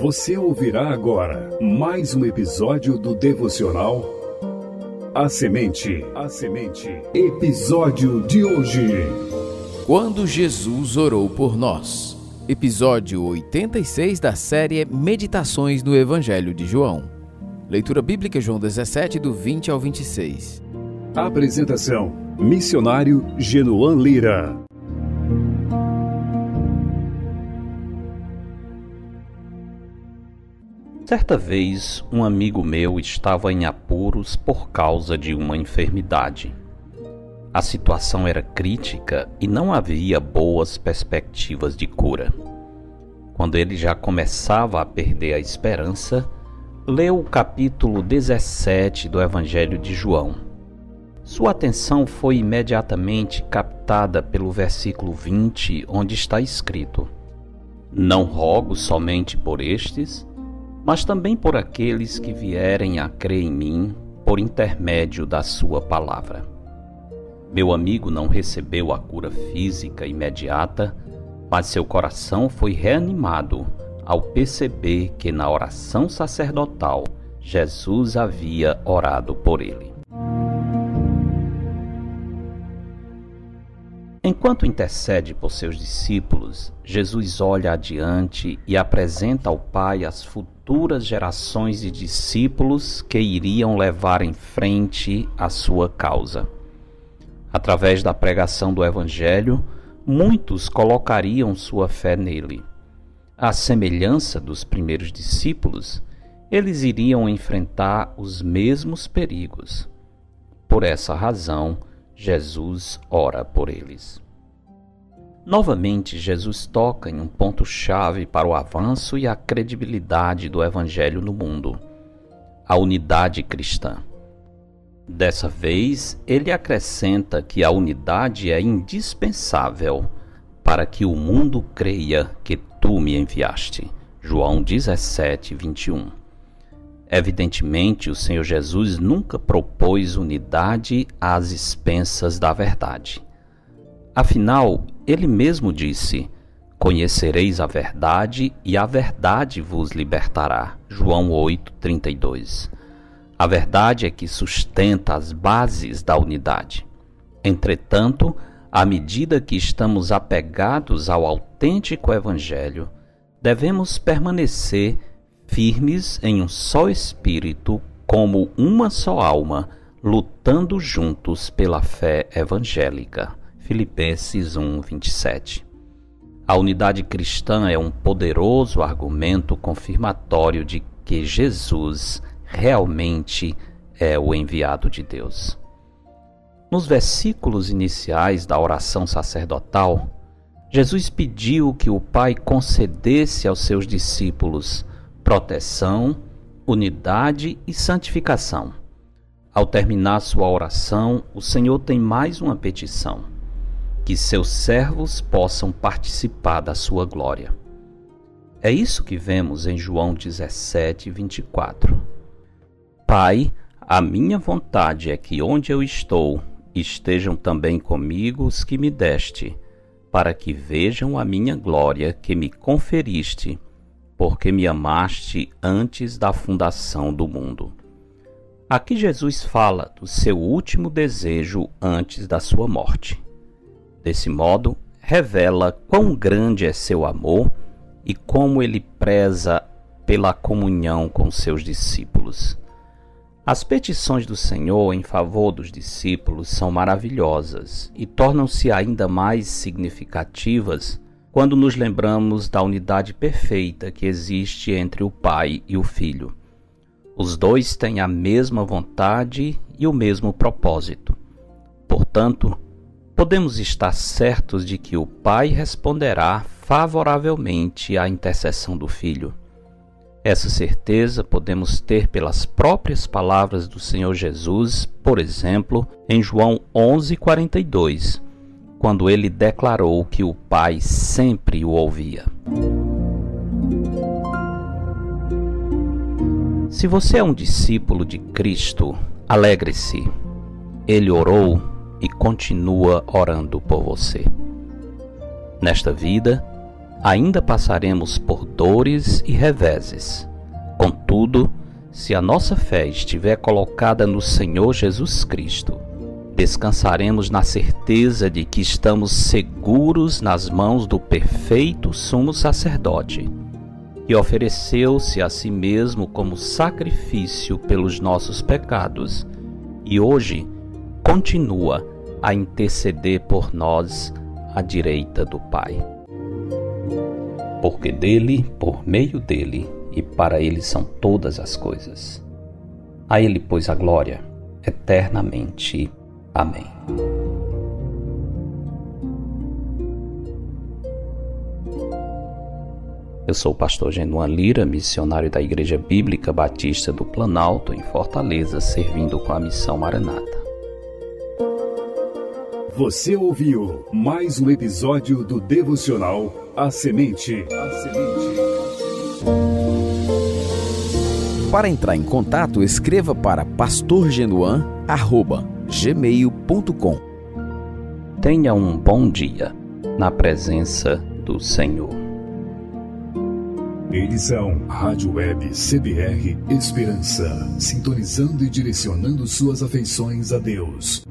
Você ouvirá agora mais um episódio do devocional A Semente. A Semente. Episódio de hoje. Quando Jesus orou por nós. Episódio 86 da série Meditações no Evangelho de João. Leitura bíblica João 17 do 20 ao 26. Apresentação: Missionário Genoan Lira. Certa vez, um amigo meu estava em apuros por causa de uma enfermidade. A situação era crítica e não havia boas perspectivas de cura. Quando ele já começava a perder a esperança, leu o capítulo 17 do Evangelho de João. Sua atenção foi imediatamente captada pelo versículo 20, onde está escrito: Não rogo somente por estes, mas também por aqueles que vierem a crer em mim por intermédio da Sua palavra. Meu amigo não recebeu a cura física imediata, mas seu coração foi reanimado ao perceber que na oração sacerdotal Jesus havia orado por ele. Enquanto intercede por seus discípulos, Jesus olha adiante e apresenta ao Pai as futuras gerações de discípulos que iriam levar em frente a sua causa. Através da pregação do Evangelho, muitos colocariam sua fé nele. À semelhança dos primeiros discípulos, eles iriam enfrentar os mesmos perigos. Por essa razão, Jesus ora por eles. Novamente, Jesus toca em um ponto-chave para o avanço e a credibilidade do Evangelho no mundo: a unidade cristã. Dessa vez, ele acrescenta que a unidade é indispensável para que o mundo creia que tu me enviaste. João 17, 21. Evidentemente, o Senhor Jesus nunca propôs unidade às expensas da verdade. Afinal, ele mesmo disse: Conhecereis a verdade e a verdade vos libertará. João 8:32. A verdade é que sustenta as bases da unidade. Entretanto, à medida que estamos apegados ao autêntico evangelho, devemos permanecer firmes em um só espírito, como uma só alma, lutando juntos pela fé evangélica. Filipenses 1, 27. A unidade cristã é um poderoso argumento confirmatório de que Jesus realmente é o enviado de Deus. Nos versículos iniciais da oração sacerdotal, Jesus pediu que o Pai concedesse aos seus discípulos proteção, unidade e santificação. Ao terminar sua oração, o Senhor tem mais uma petição: que seus servos possam participar da sua glória. É isso que vemos em João 17, 24. Pai, a minha vontade é que onde eu estou estejam também comigo os que me deste, para que vejam a minha glória que me conferiste porque me amaste antes da fundação do mundo. Aqui Jesus fala do seu último desejo antes da sua morte. Desse modo, revela quão grande é seu amor e como ele preza pela comunhão com seus discípulos. As petições do Senhor em favor dos discípulos são maravilhosas e tornam-se ainda mais significativas quando nos lembramos da unidade perfeita que existe entre o Pai e o Filho. Os dois têm a mesma vontade e o mesmo propósito. Portanto, podemos estar certos de que o Pai responderá favoravelmente à intercessão do Filho. Essa certeza podemos ter pelas próprias palavras do Senhor Jesus, por exemplo, em João 11:42 quando ele declarou que o Pai sempre o ouvia. Se você é um discípulo de Cristo, alegre-se. Ele orou e continua orando por você. Nesta vida, ainda passaremos por dores e reveses. Contudo, se a nossa fé estiver colocada no Senhor Jesus Cristo, descansaremos na certeza de que estamos seguros nas mãos do perfeito sumo sacerdote, que ofereceu-se a si mesmo como sacrifício pelos nossos pecados e hoje continua a interceder por nós à direita do Pai. Porque dele, por meio dele e para ele são todas as coisas. A ele, pois, a glória eternamente. Amém. Eu sou o pastor Genuan Lira, missionário da Igreja Bíblica Batista do Planalto, em Fortaleza, servindo com a missão Maranata. Você ouviu mais um episódio do devocional A Semente. A Semente. Para entrar em contato, escreva para pastorgenuan@gmail.com. Tenha um bom dia na presença do Senhor. Edição Rádio Web CBR Esperança, sintonizando e direcionando suas afeições a Deus.